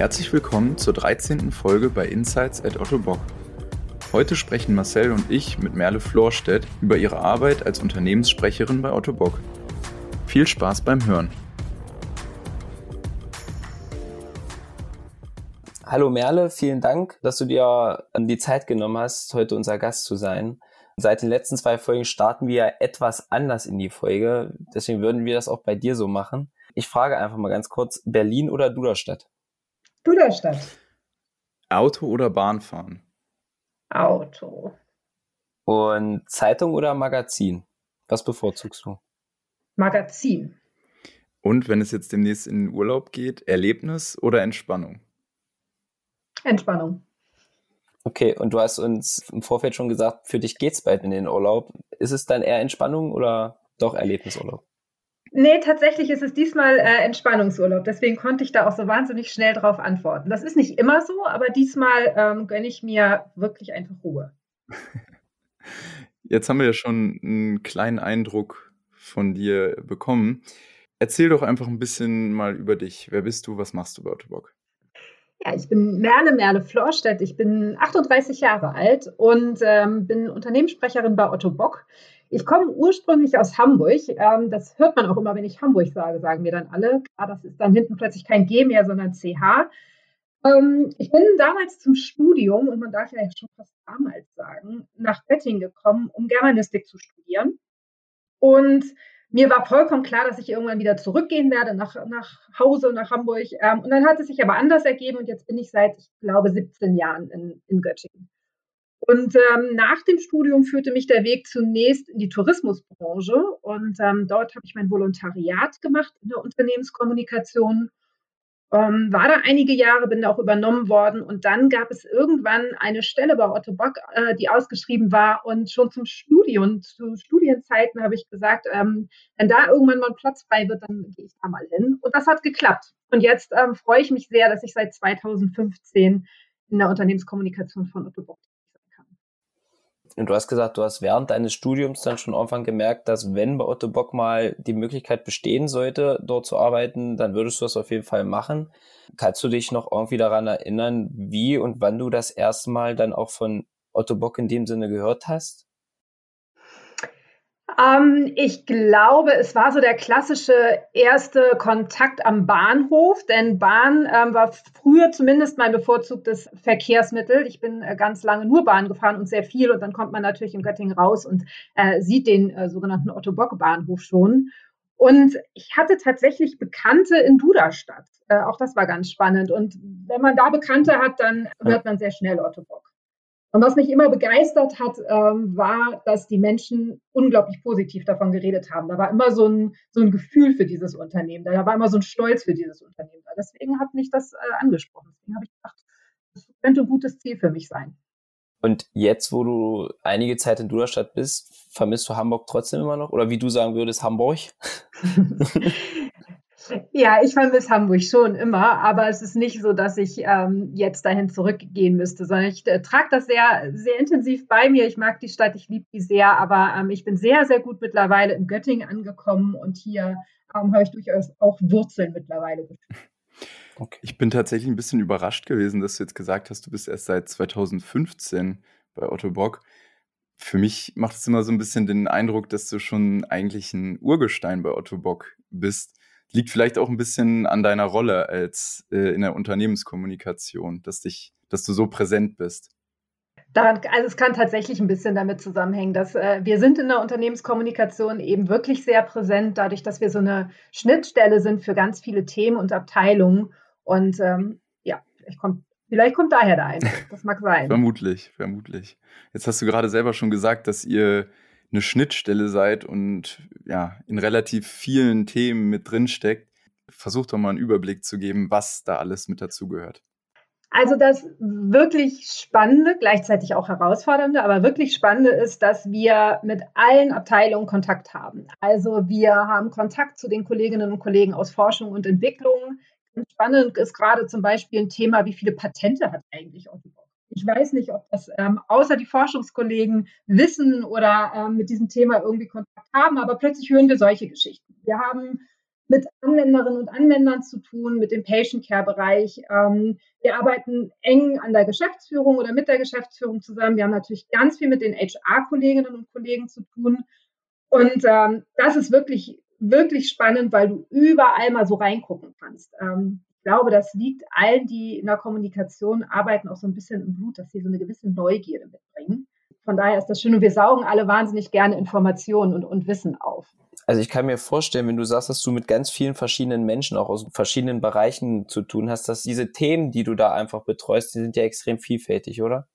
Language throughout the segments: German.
Herzlich willkommen zur 13. Folge bei Insights at Otto Bock. Heute sprechen Marcel und ich mit Merle Florstedt über ihre Arbeit als Unternehmenssprecherin bei Otto Bock. Viel Spaß beim Hören. Hallo Merle, vielen Dank, dass du dir die Zeit genommen hast, heute unser Gast zu sein. Seit den letzten zwei Folgen starten wir etwas anders in die Folge, deswegen würden wir das auch bei dir so machen. Ich frage einfach mal ganz kurz, Berlin oder Duderstadt? Duderstadt. Auto oder Bahn fahren? Auto. Und Zeitung oder Magazin? Was bevorzugst du? Magazin. Und wenn es jetzt demnächst in den Urlaub geht, Erlebnis oder Entspannung? Entspannung. Okay, und du hast uns im Vorfeld schon gesagt, für dich geht's bald in den Urlaub. Ist es dann eher Entspannung oder doch Erlebnisurlaub? Nee, tatsächlich ist es diesmal äh, Entspannungsurlaub. Deswegen konnte ich da auch so wahnsinnig schnell drauf antworten. Das ist nicht immer so, aber diesmal ähm, gönne ich mir wirklich einfach Ruhe. Jetzt haben wir ja schon einen kleinen Eindruck von dir bekommen. Erzähl doch einfach ein bisschen mal über dich. Wer bist du? Was machst du bei Ottobock? Ja, ich bin Merle Merle Florstedt. Ich bin 38 Jahre alt und ähm, bin Unternehmenssprecherin bei Otto Bock. Ich komme ursprünglich aus Hamburg. Ähm, das hört man auch immer, wenn ich Hamburg sage, sagen mir dann alle. Klar, das ist dann hinten plötzlich kein G mehr, sondern CH. Ähm, ich bin damals zum Studium, und man darf ja schon fast damals sagen, nach Göttingen gekommen, um Germanistik zu studieren. Und mir war vollkommen klar, dass ich irgendwann wieder zurückgehen werde nach, nach Hause, nach Hamburg. Ähm, und dann hat es sich aber anders ergeben und jetzt bin ich seit, ich glaube, 17 Jahren in, in Göttingen. Und ähm, nach dem Studium führte mich der Weg zunächst in die Tourismusbranche und ähm, dort habe ich mein Volontariat gemacht in der Unternehmenskommunikation. Ähm, war da einige Jahre, bin da auch übernommen worden und dann gab es irgendwann eine Stelle bei Otto Bock, äh, die ausgeschrieben war und schon zum Studium, zu Studienzeiten habe ich gesagt, ähm, wenn da irgendwann mal ein Platz frei wird, dann gehe ich da mal hin und das hat geklappt. Und jetzt ähm, freue ich mich sehr, dass ich seit 2015 in der Unternehmenskommunikation von Otto Bock und du hast gesagt, du hast während deines Studiums dann schon irgendwann gemerkt, dass wenn bei Otto Bock mal die Möglichkeit bestehen sollte, dort zu arbeiten, dann würdest du das auf jeden Fall machen. Kannst du dich noch irgendwie daran erinnern, wie und wann du das erste Mal dann auch von Otto Bock in dem Sinne gehört hast? Ähm, ich glaube, es war so der klassische erste Kontakt am Bahnhof, denn Bahn ähm, war früher zumindest mein bevorzugtes Verkehrsmittel. Ich bin äh, ganz lange nur Bahn gefahren und sehr viel und dann kommt man natürlich in Göttingen raus und äh, sieht den äh, sogenannten Otto-Bock-Bahnhof schon. Und ich hatte tatsächlich Bekannte in Duderstadt. Äh, auch das war ganz spannend. Und wenn man da Bekannte hat, dann hört man sehr schnell Otto Bock. Und was mich immer begeistert hat, ähm, war, dass die Menschen unglaublich positiv davon geredet haben. Da war immer so ein, so ein Gefühl für dieses Unternehmen. Da war immer so ein Stolz für dieses Unternehmen. Deswegen hat mich das äh, angesprochen. Deswegen habe ich gedacht, das könnte ein gutes Ziel für mich sein. Und jetzt, wo du einige Zeit in Duderstadt bist, vermisst du Hamburg trotzdem immer noch? Oder wie du sagen würdest, Hamburg? Ja, ich vermisse Hamburg schon immer, aber es ist nicht so, dass ich ähm, jetzt dahin zurückgehen müsste, sondern ich äh, trage das sehr, sehr intensiv bei mir. Ich mag die Stadt, ich liebe die sehr, aber ähm, ich bin sehr, sehr gut mittlerweile in Göttingen angekommen und hier ähm, habe ich durchaus auch Wurzeln mittlerweile Okay. Ich bin tatsächlich ein bisschen überrascht gewesen, dass du jetzt gesagt hast, du bist erst seit 2015 bei Otto Bock. Für mich macht es immer so ein bisschen den Eindruck, dass du schon eigentlich ein Urgestein bei Otto Bock bist liegt vielleicht auch ein bisschen an deiner Rolle als äh, in der Unternehmenskommunikation, dass dich, dass du so präsent bist. Daran, also es kann tatsächlich ein bisschen damit zusammenhängen, dass äh, wir sind in der Unternehmenskommunikation eben wirklich sehr präsent, dadurch, dass wir so eine Schnittstelle sind für ganz viele Themen und Abteilungen. Und ähm, ja, vielleicht kommt, vielleicht kommt daher der Eindruck. Das mag sein. vermutlich, vermutlich. Jetzt hast du gerade selber schon gesagt, dass ihr eine Schnittstelle seid und ja, in relativ vielen Themen mit drin steckt. Versucht doch mal einen Überblick zu geben, was da alles mit dazugehört. Also das wirklich Spannende, gleichzeitig auch Herausfordernde, aber wirklich Spannende ist, dass wir mit allen Abteilungen Kontakt haben. Also wir haben Kontakt zu den Kolleginnen und Kollegen aus Forschung und Entwicklung. Spannend ist gerade zum Beispiel ein Thema, wie viele Patente hat eigentlich Otto ich weiß nicht, ob das ähm, außer die Forschungskollegen wissen oder ähm, mit diesem Thema irgendwie Kontakt haben, aber plötzlich hören wir solche Geschichten. Wir haben mit Anwenderinnen und Anwendern zu tun, mit dem Patient Care Bereich. Ähm, wir arbeiten eng an der Geschäftsführung oder mit der Geschäftsführung zusammen. Wir haben natürlich ganz viel mit den HR-Kolleginnen und Kollegen zu tun. Und ähm, das ist wirklich, wirklich spannend, weil du überall mal so reingucken kannst. Ähm, ich glaube, das liegt allen, die in der Kommunikation arbeiten, auch so ein bisschen im Blut, dass sie so eine gewisse Neugierde mitbringen. Von daher ist das schön und wir saugen alle wahnsinnig gerne Informationen und, und Wissen auf. Also ich kann mir vorstellen, wenn du sagst, dass du mit ganz vielen verschiedenen Menschen auch aus verschiedenen Bereichen zu tun hast, dass diese Themen, die du da einfach betreust, die sind ja extrem vielfältig, oder?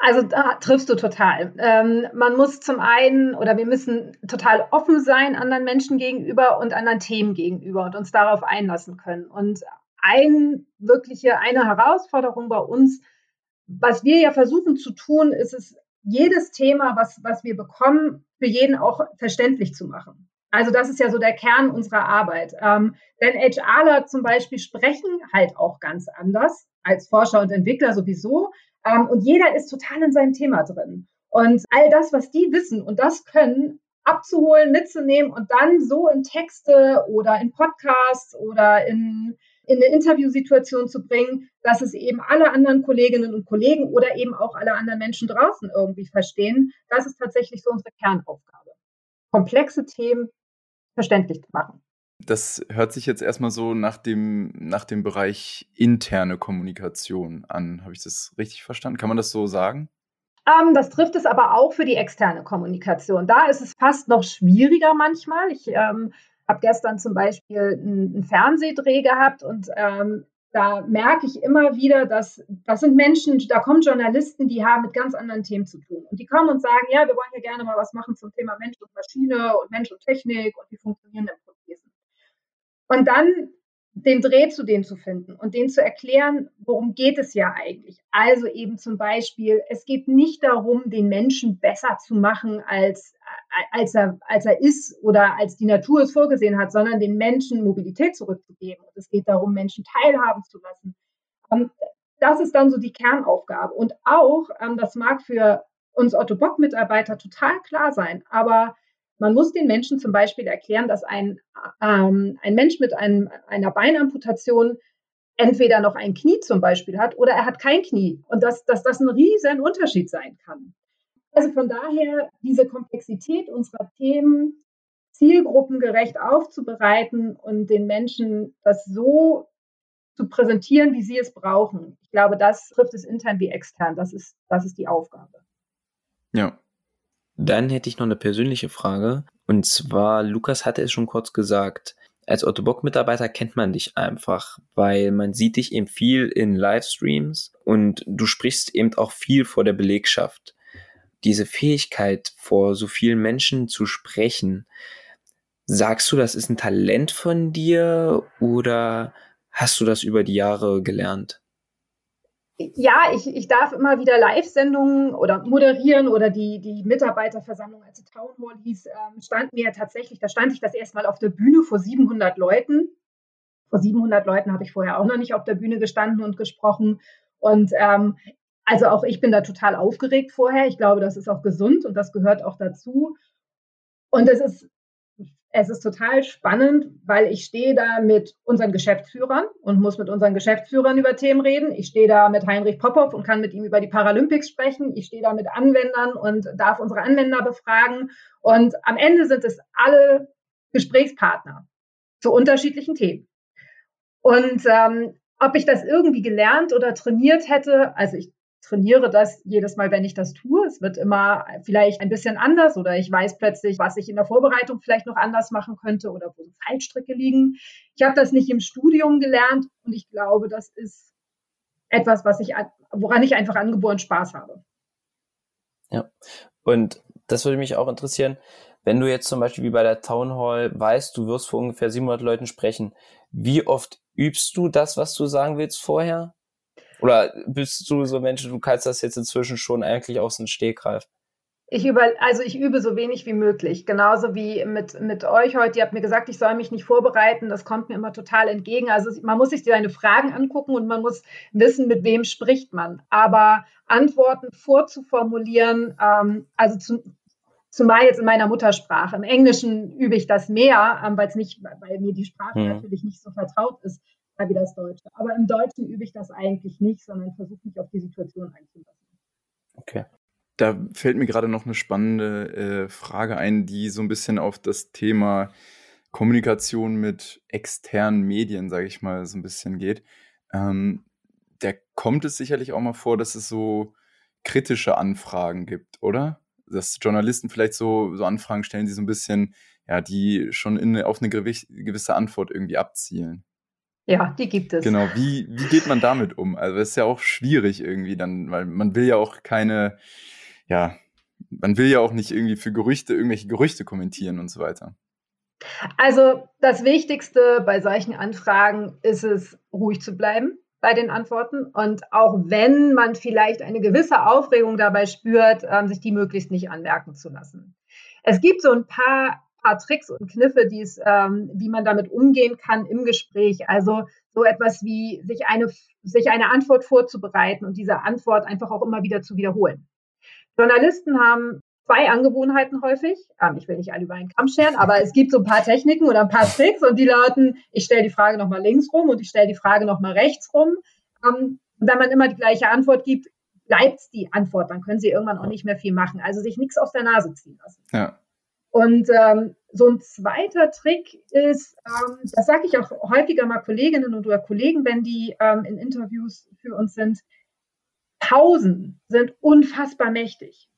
Also da triffst du total. Ähm, man muss zum einen oder wir müssen total offen sein anderen Menschen gegenüber und anderen Themen gegenüber und uns darauf einlassen können. Und ein wirkliche, eine Herausforderung bei uns, was wir ja versuchen zu tun, ist es, jedes Thema, was, was wir bekommen, für jeden auch verständlich zu machen. Also das ist ja so der Kern unserer Arbeit. Ähm, denn HRler zum Beispiel sprechen halt auch ganz anders als Forscher und Entwickler sowieso. Ähm, und jeder ist total in seinem Thema drin. Und all das, was die wissen und das können, abzuholen, mitzunehmen und dann so in Texte oder in Podcasts oder in, in eine Interviewsituation zu bringen, dass es eben alle anderen Kolleginnen und Kollegen oder eben auch alle anderen Menschen draußen irgendwie verstehen. Das ist tatsächlich so unsere Kernaufgabe. Komplexe Themen verständlich zu machen. Das hört sich jetzt erstmal so nach dem, nach dem Bereich interne Kommunikation an. Habe ich das richtig verstanden? Kann man das so sagen? Ähm, das trifft es aber auch für die externe Kommunikation. Da ist es fast noch schwieriger manchmal. Ich ähm, habe gestern zum Beispiel einen, Fernsehdreh gehabt und ähm, da merke ich immer wieder, dass das sind Menschen, da kommen Journalisten, die haben mit ganz anderen Themen zu tun. Und die kommen und sagen, ja, wir wollen ja gerne mal was machen zum Thema Mensch und Maschine und Mensch und Technik und wie funktionieren denn. Und dann den Dreh zu dem zu finden und den zu erklären, worum geht es ja eigentlich. Also eben zum Beispiel, es geht nicht darum, den Menschen besser zu machen, als, als, er, als er ist oder als die Natur es vorgesehen hat, sondern den Menschen Mobilität zurückzugeben. Und es geht darum, Menschen teilhaben zu lassen. Und das ist dann so die Kernaufgabe. Und auch, ähm, das mag für uns Otto Bock-Mitarbeiter total klar sein, aber man muss den Menschen zum Beispiel erklären, dass ein, ähm, ein Mensch mit einem, einer Beinamputation entweder noch ein Knie zum Beispiel hat oder er hat kein Knie und dass, dass das ein riesen Unterschied sein kann. Also von daher diese Komplexität unserer Themen zielgruppengerecht aufzubereiten und den Menschen das so zu präsentieren, wie sie es brauchen. Ich glaube, das trifft es intern wie extern. Das ist, das ist die Aufgabe. Ja, dann hätte ich noch eine persönliche Frage. Und zwar, Lukas hatte es schon kurz gesagt, als Otto Bock-Mitarbeiter kennt man dich einfach, weil man sieht dich eben viel in Livestreams und du sprichst eben auch viel vor der Belegschaft. Diese Fähigkeit, vor so vielen Menschen zu sprechen, sagst du, das ist ein Talent von dir oder hast du das über die Jahre gelernt? Ja, ich, ich darf immer wieder Live-Sendungen oder moderieren oder die, die Mitarbeiterversammlung, als die Town Hall hieß, ähm, stand mir tatsächlich, da stand ich das erste Mal auf der Bühne vor 700 Leuten. Vor 700 Leuten habe ich vorher auch noch nicht auf der Bühne gestanden und gesprochen. Und ähm, also auch ich bin da total aufgeregt vorher. Ich glaube, das ist auch gesund und das gehört auch dazu. Und es ist es ist total spannend, weil ich stehe da mit unseren Geschäftsführern und muss mit unseren Geschäftsführern über Themen reden. Ich stehe da mit Heinrich Popov und kann mit ihm über die Paralympics sprechen. Ich stehe da mit Anwendern und darf unsere Anwender befragen. Und am Ende sind es alle Gesprächspartner zu unterschiedlichen Themen. Und ähm, ob ich das irgendwie gelernt oder trainiert hätte, also ich trainiere das jedes Mal, wenn ich das tue. Es wird immer vielleicht ein bisschen anders oder ich weiß plötzlich, was ich in der Vorbereitung vielleicht noch anders machen könnte oder wo Fallstricke liegen. Ich habe das nicht im Studium gelernt und ich glaube, das ist etwas, was ich, woran ich einfach angeboren Spaß habe. Ja, und das würde mich auch interessieren, wenn du jetzt zum Beispiel wie bei der Town Hall weißt, du wirst vor ungefähr 700 Leuten sprechen, wie oft übst du das, was du sagen willst vorher? Oder bist du so Mensch, du kannst das jetzt inzwischen schon eigentlich aus dem Stegreif? Ich über, also ich übe so wenig wie möglich. Genauso wie mit, mit euch heute. Ihr habt mir gesagt, ich soll mich nicht vorbereiten. Das kommt mir immer total entgegen. Also man muss sich seine Fragen angucken und man muss wissen, mit wem spricht man. Aber Antworten vorzuformulieren, ähm, also zu, Zumal jetzt in meiner Muttersprache. Im Englischen übe ich das mehr, ähm, weil es nicht, weil mir die Sprache hm. natürlich nicht so vertraut ist wie das Deutsche. Aber im Deutschen übe ich das eigentlich nicht, sondern versuche mich auf die Situation einzulassen. Okay. Da fällt mir gerade noch eine spannende äh, Frage ein, die so ein bisschen auf das Thema Kommunikation mit externen Medien, sage ich mal, so ein bisschen geht. Ähm, da kommt es sicherlich auch mal vor, dass es so kritische Anfragen gibt, oder? Dass Journalisten vielleicht so, so Anfragen stellen, die so ein bisschen, ja, die schon in, auf eine gewisse Antwort irgendwie abzielen. Ja, die gibt es. Genau, wie, wie geht man damit um? Also es ist ja auch schwierig irgendwie dann, weil man will ja auch keine, ja, man will ja auch nicht irgendwie für Gerüchte, irgendwelche Gerüchte kommentieren und so weiter. Also das Wichtigste bei solchen Anfragen ist es, ruhig zu bleiben bei den Antworten und auch wenn man vielleicht eine gewisse Aufregung dabei spürt, ähm, sich die möglichst nicht anmerken zu lassen. Es gibt so ein paar, paar Tricks und Kniffe, die es, ähm, wie man damit umgehen kann im Gespräch. Also so etwas wie sich eine, sich eine Antwort vorzubereiten und diese Antwort einfach auch immer wieder zu wiederholen. Journalisten haben zwei Angewohnheiten häufig. Ähm, ich will nicht alle über einen Kamm scheren, aber es gibt so ein paar Techniken oder ein paar Tricks und die lauten, ich stelle die Frage nochmal links rum und ich stelle die Frage nochmal rechts rum. Ähm, und wenn man immer die gleiche Antwort gibt, bleibt die Antwort. Dann können sie irgendwann auch nicht mehr viel machen. Also sich nichts aus der Nase ziehen lassen. Ja. Und ähm, so ein zweiter Trick ist, ähm, das sage ich auch häufiger mal Kolleginnen oder Kollegen, wenn die ähm, in Interviews für uns sind, Pausen sind unfassbar mächtig.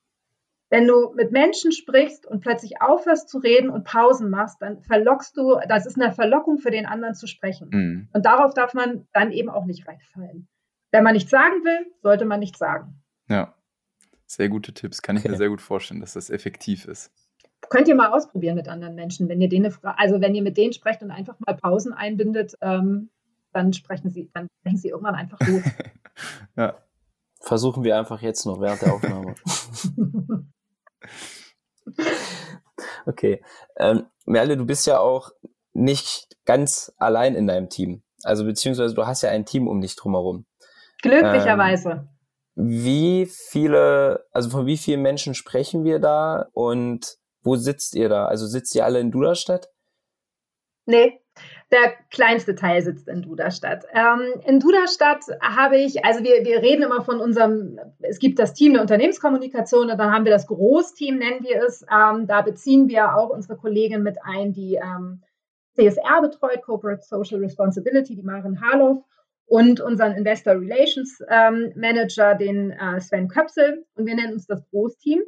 Wenn du mit Menschen sprichst und plötzlich aufhörst zu reden und Pausen machst, dann verlockst du, das ist eine Verlockung für den anderen zu sprechen. Mhm. Und darauf darf man dann eben auch nicht reinfallen. Wenn man nichts sagen will, sollte man nichts sagen. Ja, sehr gute Tipps. Kann ich mir sehr gut vorstellen, dass das effektiv ist. Könnt ihr mal ausprobieren mit anderen Menschen, wenn ihr denen, also wenn ihr mit denen sprecht und einfach mal Pausen einbindet, ähm, dann sprechen sie, dann sprechen sie irgendwann einfach los. ja. Versuchen wir einfach jetzt noch während der Aufnahme. okay. Ähm, Merle, du bist ja auch nicht ganz allein in deinem Team. Also beziehungsweise du hast ja ein Team um dich drumherum. Glücklicherweise. Ähm, wie viele, also von wie vielen Menschen sprechen wir da und wo sitzt ihr da? Also sitzt ihr alle in Duderstadt? Nee, der kleinste Teil sitzt in Duderstadt. Ähm, in Duderstadt habe ich, also wir, wir reden immer von unserem, es gibt das Team der Unternehmenskommunikation und dann haben wir das Großteam, nennen wir es. Ähm, da beziehen wir auch unsere Kollegin mit ein, die ähm, CSR betreut, Corporate Social Responsibility, die Maren Harloff und unseren Investor Relations ähm, Manager, den äh, Sven Köpsel. Und wir nennen uns das Großteam.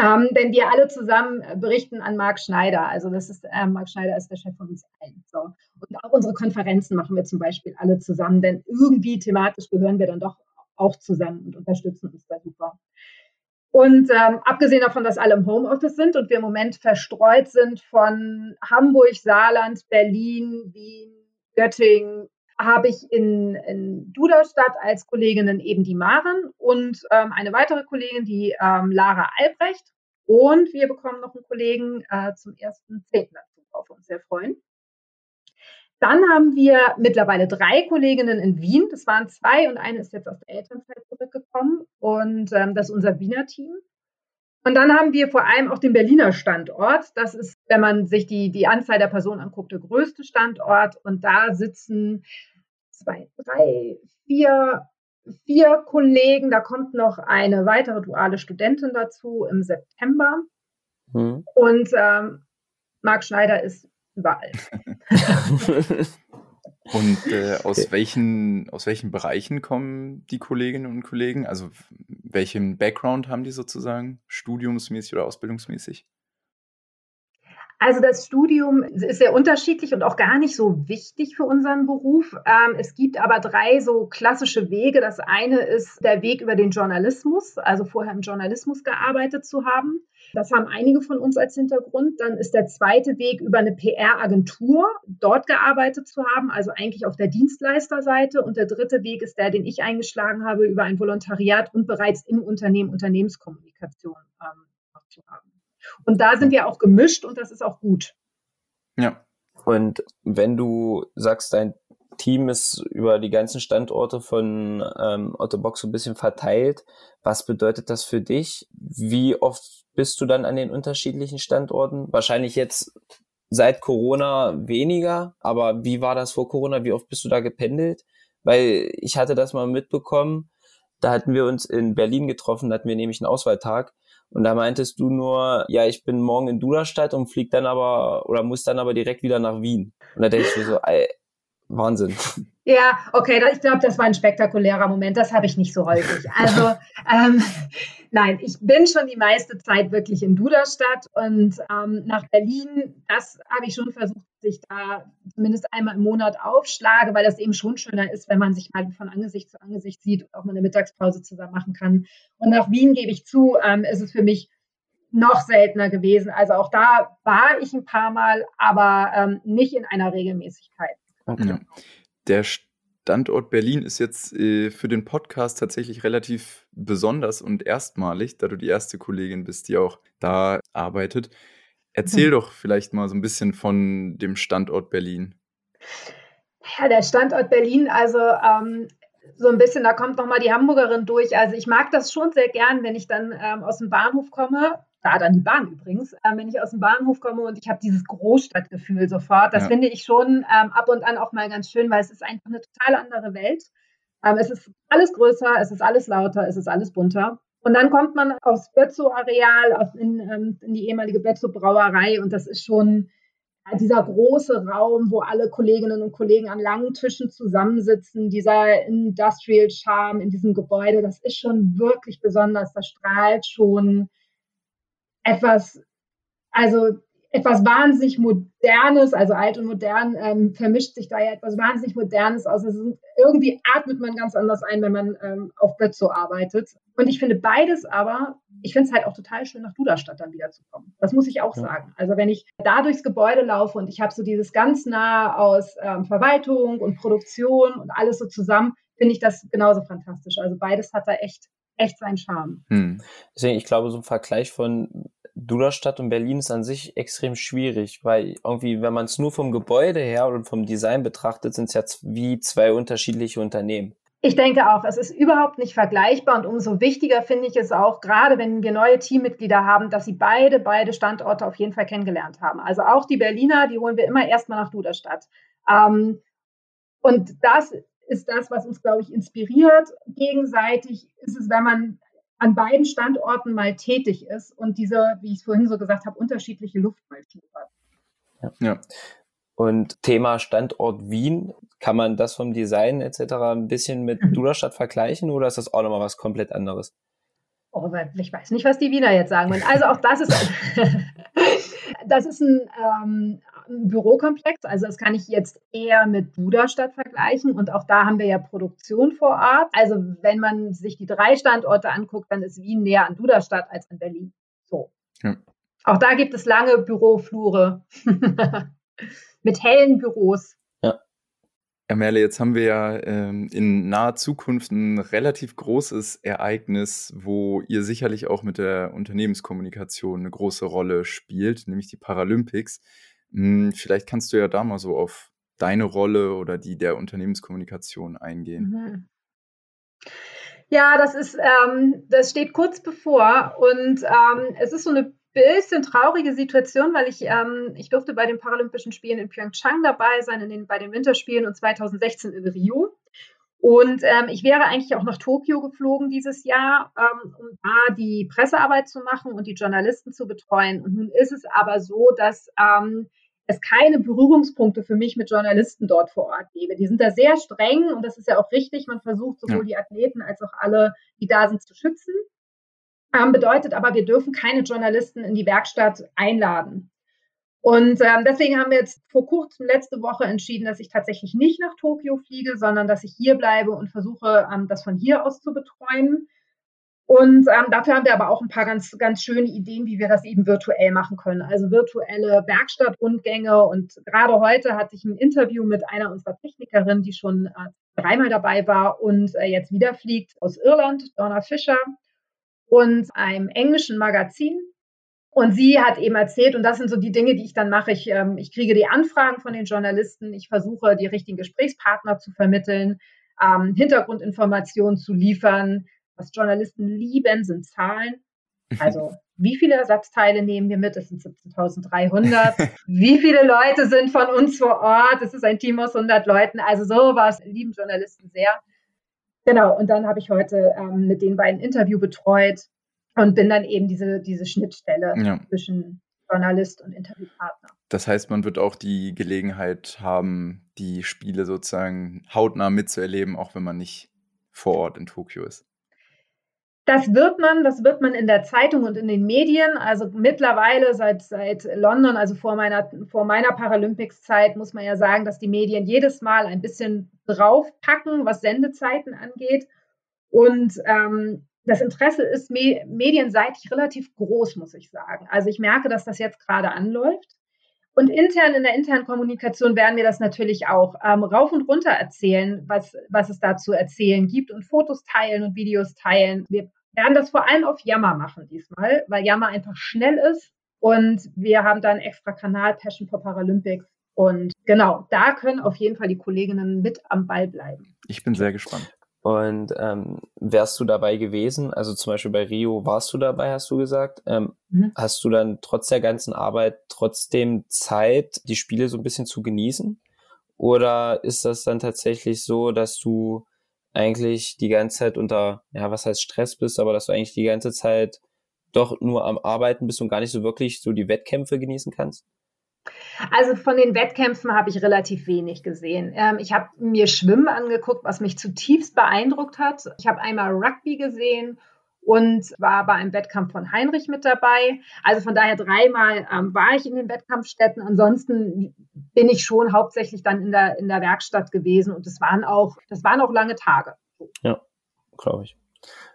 Ähm, denn wir alle zusammen äh, berichten an Marc Schneider. Also das ist, äh, Marc Schneider ist der Chef von uns allen. So. Und auch unsere Konferenzen machen wir zum Beispiel alle zusammen, denn irgendwie thematisch gehören wir dann doch auch zusammen und unterstützen uns da super. Und ähm, abgesehen davon, dass alle im Homeoffice sind und wir im Moment verstreut sind von Hamburg, Saarland, Berlin, Wien, Göttingen, habe ich in, in Duderstadt als Kolleginnen eben die Maren und ähm, eine weitere Kollegin, die ähm, Lara Albrecht. Und wir bekommen noch einen Kollegen äh, zum ersten Zehnten dazu, auf uns sehr freuen. Dann haben wir mittlerweile drei Kolleginnen in Wien. Das waren zwei und eine ist jetzt aus der Elternzeit zurückgekommen. Und ähm, das ist unser Wiener Team. Und dann haben wir vor allem auch den Berliner Standort. Das ist, wenn man sich die, die Anzahl der Personen anguckt, der größte Standort. Und da sitzen zwei, drei, vier, vier Kollegen. Da kommt noch eine weitere duale Studentin dazu im September. Mhm. Und ähm, Marc Schneider ist überall. Und äh, aus, welchen, aus welchen Bereichen kommen die Kolleginnen und Kollegen? Also welchen Background haben die sozusagen, studiumsmäßig oder ausbildungsmäßig? Also das Studium ist sehr unterschiedlich und auch gar nicht so wichtig für unseren Beruf. Ähm, es gibt aber drei so klassische Wege. Das eine ist der Weg über den Journalismus, also vorher im Journalismus gearbeitet zu haben. Das haben einige von uns als Hintergrund. Dann ist der zweite Weg über eine PR-Agentur, dort gearbeitet zu haben, also eigentlich auf der Dienstleisterseite. Und der dritte Weg ist der, den ich eingeschlagen habe, über ein Volontariat und bereits im Unternehmen Unternehmenskommunikation ähm, zu haben. Und da sind wir auch gemischt und das ist auch gut. Ja. Und wenn du sagst, dein Team ist über die ganzen Standorte von ähm, Ottobox so ein bisschen verteilt. Was bedeutet das für dich? Wie oft bist du dann an den unterschiedlichen Standorten? Wahrscheinlich jetzt seit Corona weniger, aber wie war das vor Corona? Wie oft bist du da gependelt? Weil ich hatte das mal mitbekommen, da hatten wir uns in Berlin getroffen, da hatten wir nämlich einen Auswahltag und da meintest du nur, ja, ich bin morgen in Duderstadt und flieg dann aber oder muss dann aber direkt wieder nach Wien. Und da ich mir so, ey, Wahnsinn. Ja, okay, ich glaube, das war ein spektakulärer Moment. Das habe ich nicht so häufig. Also, ähm, nein, ich bin schon die meiste Zeit wirklich in Duderstadt und ähm, nach Berlin, das habe ich schon versucht, dass ich da zumindest einmal im Monat aufschlage, weil das eben schon schöner ist, wenn man sich mal von Angesicht zu Angesicht sieht und auch mal eine Mittagspause zusammen machen kann. Und nach Wien gebe ich zu, ähm, ist es für mich noch seltener gewesen. Also auch da war ich ein paar Mal, aber ähm, nicht in einer Regelmäßigkeit. Okay. Ja. Der Standort Berlin ist jetzt äh, für den Podcast tatsächlich relativ besonders und erstmalig, da du die erste Kollegin bist, die auch da arbeitet. Erzähl mhm. doch vielleicht mal so ein bisschen von dem Standort Berlin. Ja, der Standort Berlin, also ähm, so ein bisschen, da kommt nochmal die Hamburgerin durch. Also ich mag das schon sehr gern, wenn ich dann ähm, aus dem Bahnhof komme da dann die Bahn übrigens, äh, wenn ich aus dem Bahnhof komme und ich habe dieses Großstadtgefühl sofort. Das ja. finde ich schon ähm, ab und an auch mal ganz schön, weil es ist einfach eine total andere Welt. Ähm, es ist alles größer, es ist alles lauter, es ist alles bunter. Und dann kommt man aufs Bötzow-Areal, in, ähm, in die ehemalige Bötzow-Brauerei und das ist schon dieser große Raum, wo alle Kolleginnen und Kollegen an langen Tischen zusammensitzen, dieser Industrial Charm in diesem Gebäude, das ist schon wirklich besonders. Das strahlt schon etwas, also etwas wahnsinnig Modernes, also alt und modern, ähm, vermischt sich da ja etwas wahnsinnig Modernes aus. Also irgendwie atmet man ganz anders ein, wenn man ähm, auf Bötzow arbeitet. Und ich finde beides aber, ich finde es halt auch total schön, nach Duderstadt dann wieder zu kommen. Das muss ich auch ja. sagen. Also wenn ich da durchs Gebäude laufe und ich habe so dieses ganz nah aus ähm, Verwaltung und Produktion und alles so zusammen, finde ich das genauso fantastisch. Also beides hat da echt echt seinen Charme. Hm. Deswegen, ich glaube, so ein Vergleich von Duderstadt und Berlin ist an sich extrem schwierig, weil irgendwie, wenn man es nur vom Gebäude her und vom Design betrachtet, sind es ja wie zwei unterschiedliche Unternehmen. Ich denke auch, es ist überhaupt nicht vergleichbar und umso wichtiger finde ich es auch, gerade wenn wir neue Teammitglieder haben, dass sie beide, beide Standorte auf jeden Fall kennengelernt haben. Also auch die Berliner, die holen wir immer erstmal nach Duderstadt. Ähm, und das ist das, was uns, glaube ich, inspiriert. Gegenseitig ist es, wenn man an beiden Standorten mal tätig ist und diese, wie ich es vorhin so gesagt habe, unterschiedliche Luft mal schnuppert. Ja. ja. Und Thema Standort Wien, kann man das vom Design etc. ein bisschen mit mhm. Duderstadt vergleichen oder ist das auch nochmal was komplett anderes? Oh, ich weiß nicht, was die Wiener jetzt sagen wollen. Also auch das ist, das ist ein, ähm, ein, Bürokomplex. Also das kann ich jetzt eher mit Budastadt vergleichen. Und auch da haben wir ja Produktion vor Ort. Also wenn man sich die drei Standorte anguckt, dann ist Wien näher an Duderstadt als an Berlin. So. Ja. Auch da gibt es lange Büroflure mit hellen Büros. Ja, Merle, jetzt haben wir ja ähm, in naher Zukunft ein relativ großes Ereignis, wo ihr sicherlich auch mit der Unternehmenskommunikation eine große Rolle spielt, nämlich die Paralympics. Hm, vielleicht kannst du ja da mal so auf deine Rolle oder die der Unternehmenskommunikation eingehen. Mhm. Ja, das ist, ähm, das steht kurz bevor und ähm, es ist so eine bisschen traurige Situation, weil ich, ähm, ich durfte bei den Paralympischen Spielen in Pyeongchang dabei sein, in den, bei den Winterspielen und 2016 in Rio. Und ähm, ich wäre eigentlich auch nach Tokio geflogen dieses Jahr, ähm, um da die Pressearbeit zu machen und die Journalisten zu betreuen. Und nun ist es aber so, dass ähm, es keine Berührungspunkte für mich mit Journalisten dort vor Ort gebe. Die sind da sehr streng und das ist ja auch richtig. Man versucht sowohl ja. die Athleten als auch alle, die da sind, zu schützen. Ähm, bedeutet aber, wir dürfen keine Journalisten in die Werkstatt einladen. Und ähm, deswegen haben wir jetzt vor kurzem letzte Woche entschieden, dass ich tatsächlich nicht nach Tokio fliege, sondern dass ich hier bleibe und versuche, ähm, das von hier aus zu betreuen. Und ähm, dafür haben wir aber auch ein paar ganz, ganz schöne Ideen, wie wir das eben virtuell machen können. Also virtuelle Werkstattrundgänge. Und gerade heute hatte ich ein Interview mit einer unserer Technikerinnen, die schon äh, dreimal dabei war und äh, jetzt wieder fliegt aus Irland, Donna Fischer und einem englischen Magazin. Und sie hat eben erzählt, und das sind so die Dinge, die ich dann mache. Ich, ähm, ich kriege die Anfragen von den Journalisten, ich versuche, die richtigen Gesprächspartner zu vermitteln, ähm, Hintergrundinformationen zu liefern. Was Journalisten lieben, sind Zahlen. Also, wie viele Ersatzteile nehmen wir mit? Es sind 17.300. wie viele Leute sind von uns vor Ort? Es ist ein Team aus 100 Leuten. Also, sowas lieben Journalisten sehr. Genau, und dann habe ich heute ähm, mit den beiden Interview betreut und bin dann eben diese, diese Schnittstelle ja. zwischen Journalist und Interviewpartner. Das heißt, man wird auch die Gelegenheit haben, die Spiele sozusagen hautnah mitzuerleben, auch wenn man nicht vor Ort in Tokio ist. Das wird man, das wird man in der Zeitung und in den Medien. Also mittlerweile seit, seit London, also vor meiner, vor meiner Paralympics-Zeit, muss man ja sagen, dass die Medien jedes Mal ein bisschen draufpacken, was Sendezeiten angeht. Und ähm, das Interesse ist me medienseitig relativ groß, muss ich sagen. Also ich merke, dass das jetzt gerade anläuft. Und intern in der internen Kommunikation werden wir das natürlich auch ähm, rauf und runter erzählen, was, was es da zu erzählen gibt und Fotos teilen und Videos teilen. Wir werden das vor allem auf Yammer machen diesmal, weil Yammer einfach schnell ist und wir haben da einen extra Kanal Passion for Paralympics. Und genau, da können auf jeden Fall die Kolleginnen mit am Ball bleiben. Ich bin sehr gespannt. Und ähm, wärst du dabei gewesen? Also zum Beispiel bei Rio warst du dabei, hast du gesagt. Ähm, mhm. Hast du dann trotz der ganzen Arbeit trotzdem Zeit, die Spiele so ein bisschen zu genießen? Oder ist das dann tatsächlich so, dass du eigentlich die ganze Zeit unter, ja, was heißt Stress bist, aber dass du eigentlich die ganze Zeit doch nur am Arbeiten bist und gar nicht so wirklich so die Wettkämpfe genießen kannst? Also von den Wettkämpfen habe ich relativ wenig gesehen. Ähm, ich habe mir Schwimmen angeguckt, was mich zutiefst beeindruckt hat. Ich habe einmal Rugby gesehen und war bei einem Wettkampf von Heinrich mit dabei. Also von daher dreimal ähm, war ich in den Wettkampfstätten. Ansonsten bin ich schon hauptsächlich dann in der, in der Werkstatt gewesen und das waren auch, das waren auch lange Tage. Ja, glaube ich.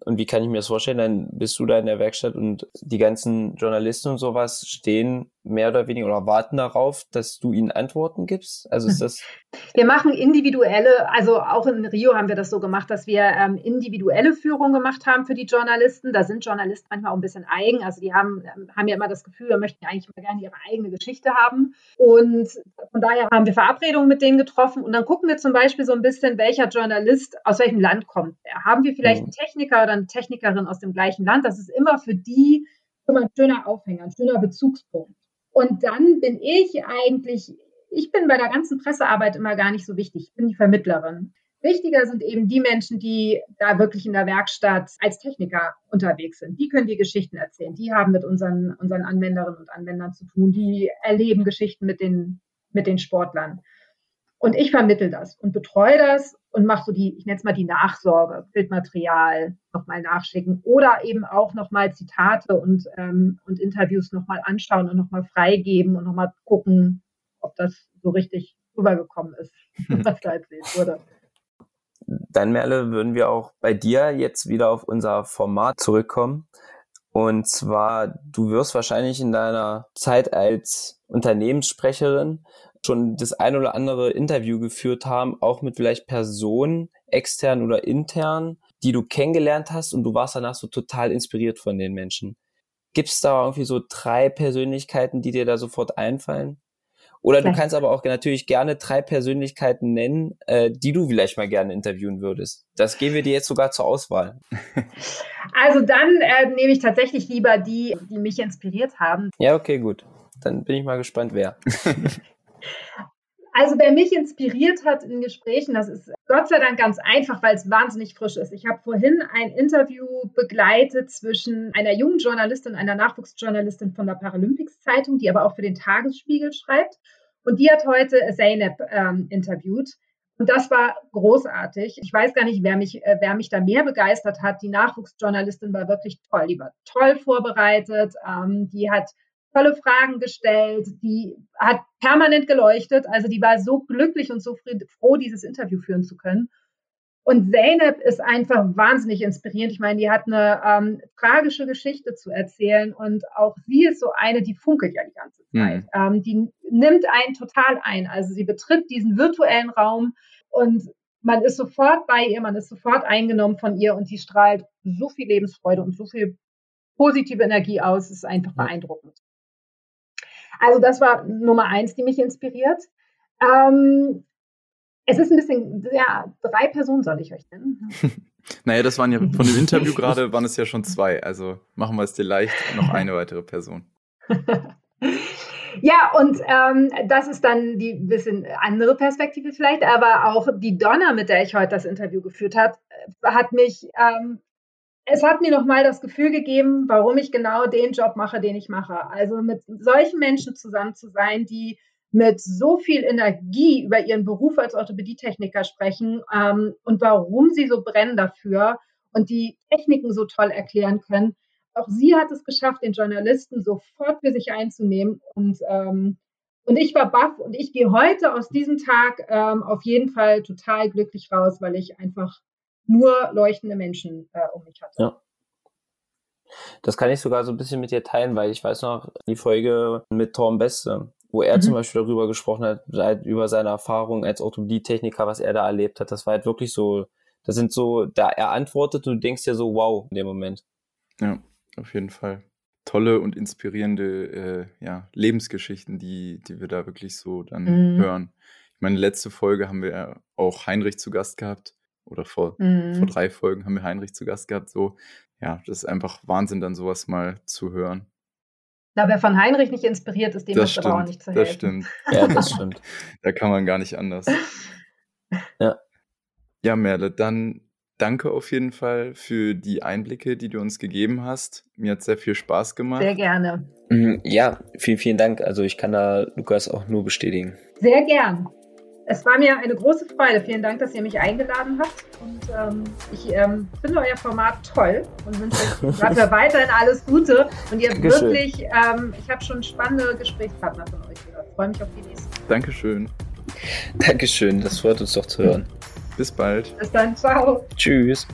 Und wie kann ich mir das vorstellen? Dann bist du da in der Werkstatt und die ganzen Journalisten und sowas stehen mehr oder weniger oder warten darauf, dass du ihnen Antworten gibst? Also ist das. Wir machen individuelle, also auch in Rio haben wir das so gemacht, dass wir ähm, individuelle Führung gemacht haben für die Journalisten. Da sind Journalisten manchmal auch ein bisschen eigen. Also die haben, ähm, haben ja immer das Gefühl, wir möchten eigentlich immer gerne ihre eigene Geschichte haben. Und von daher haben wir Verabredungen mit denen getroffen und dann gucken wir zum Beispiel so ein bisschen, welcher Journalist aus welchem Land kommt. Haben wir vielleicht mhm. einen Techniker oder eine Technikerin aus dem gleichen Land? Das ist immer für die immer ein schöner Aufhänger, ein schöner Bezugspunkt. Und dann bin ich eigentlich, ich bin bei der ganzen Pressearbeit immer gar nicht so wichtig. Ich bin die Vermittlerin. Wichtiger sind eben die Menschen, die da wirklich in der Werkstatt als Techniker unterwegs sind. Die können die Geschichten erzählen. Die haben mit unseren, unseren Anwenderinnen und Anwendern zu tun. Die erleben Geschichten mit den, mit den Sportlern. Und ich vermittel das und betreue das und mache so die, ich nenne es mal die Nachsorge, Bildmaterial nochmal nachschicken oder eben auch nochmal Zitate und, ähm, und Interviews nochmal anschauen und nochmal freigeben und nochmal gucken, ob das so richtig rübergekommen ist, was da erzählt wurde. Dann, Merle, würden wir auch bei dir jetzt wieder auf unser Format zurückkommen. Und zwar, du wirst wahrscheinlich in deiner Zeit als Unternehmenssprecherin schon das ein oder andere Interview geführt haben, auch mit vielleicht Personen, extern oder intern, die du kennengelernt hast und du warst danach so total inspiriert von den Menschen. Gibt es da irgendwie so drei Persönlichkeiten, die dir da sofort einfallen? Oder vielleicht. du kannst aber auch natürlich gerne drei Persönlichkeiten nennen, äh, die du vielleicht mal gerne interviewen würdest. Das geben wir dir jetzt sogar zur Auswahl. Also dann äh, nehme ich tatsächlich lieber die, die mich inspiriert haben. Ja, okay, gut. Dann bin ich mal gespannt, wer. Also wer mich inspiriert hat in Gesprächen, das ist Gott sei Dank ganz einfach, weil es wahnsinnig frisch ist. Ich habe vorhin ein Interview begleitet zwischen einer jungen Journalistin und einer Nachwuchsjournalistin von der Paralympics Zeitung, die aber auch für den Tagesspiegel schreibt. Und die hat heute Zeynep ähm, interviewt. Und das war großartig. Ich weiß gar nicht, wer mich, äh, wer mich da mehr begeistert hat. Die Nachwuchsjournalistin war wirklich toll. Die war toll vorbereitet. Ähm, die hat tolle Fragen gestellt, die hat permanent geleuchtet. Also die war so glücklich und so froh, dieses Interview führen zu können. Und Zeynep ist einfach wahnsinnig inspirierend. Ich meine, die hat eine ähm, tragische Geschichte zu erzählen und auch sie ist so eine, die funkelt ja die ganze Zeit. Mhm. Ähm, die nimmt einen total ein. Also sie betritt diesen virtuellen Raum und man ist sofort bei ihr, man ist sofort eingenommen von ihr und die strahlt so viel Lebensfreude und so viel positive Energie aus, ist einfach beeindruckend. Also das war Nummer eins, die mich inspiriert. Ähm, es ist ein bisschen, ja, drei Personen soll ich euch nennen. naja, das waren ja von dem Interview gerade, waren es ja schon zwei. Also machen wir es dir leicht, noch eine weitere Person. ja, und ähm, das ist dann die bisschen andere Perspektive vielleicht, aber auch die Donna, mit der ich heute das Interview geführt habe, hat mich ähm, es hat mir nochmal das Gefühl gegeben, warum ich genau den Job mache, den ich mache. Also mit solchen Menschen zusammen zu sein, die mit so viel Energie über ihren Beruf als Orthopädietechniker sprechen ähm, und warum sie so brennen dafür und die Techniken so toll erklären können. Auch sie hat es geschafft, den Journalisten sofort für sich einzunehmen und ähm, und ich war baff und ich gehe heute aus diesem Tag ähm, auf jeden Fall total glücklich raus, weil ich einfach nur leuchtende Menschen äh, um mich hatte. Ja. Das kann ich sogar so ein bisschen mit dir teilen, weil ich weiß noch die Folge mit Tom Beste, wo er mhm. zum Beispiel darüber gesprochen hat, halt über seine Erfahrung als Orthopädie-Techniker, was er da erlebt hat. Das war halt wirklich so, das sind so, da er antwortet, du denkst dir so, wow, in dem Moment. Ja, auf jeden Fall. Tolle und inspirierende äh, ja, Lebensgeschichten, die, die wir da wirklich so dann mhm. hören. Ich meine, letzte Folge haben wir auch Heinrich zu Gast gehabt oder vor, mhm. vor drei Folgen haben wir Heinrich zu Gast gehabt. So, ja, das ist einfach Wahnsinn, dann sowas mal zu hören. Na, wer von Heinrich nicht inspiriert ist, dem das ist aber auch nicht zu helfen. Das stimmt. Ja, das stimmt. da kann man gar nicht anders. Ja. Ja, Merle, dann danke auf jeden Fall für die Einblicke, die du uns gegeben hast. Mir hat sehr viel Spaß gemacht. Sehr gerne. Mhm, ja, vielen, vielen Dank. Also ich kann da Lukas auch nur bestätigen. Sehr gern. Es war mir eine große Freude. Vielen Dank, dass ihr mich eingeladen habt. Und ähm, ich ähm, finde euer Format toll und wünsche euch dafür weiterhin alles Gute. Und ihr habt wirklich, ähm, ich habe schon spannende Gesprächspartner von euch gehört. Freue mich auf die nächsten. Dankeschön. Dankeschön, das freut uns doch zu hören. Bis bald. Bis dann, ciao. Tschüss.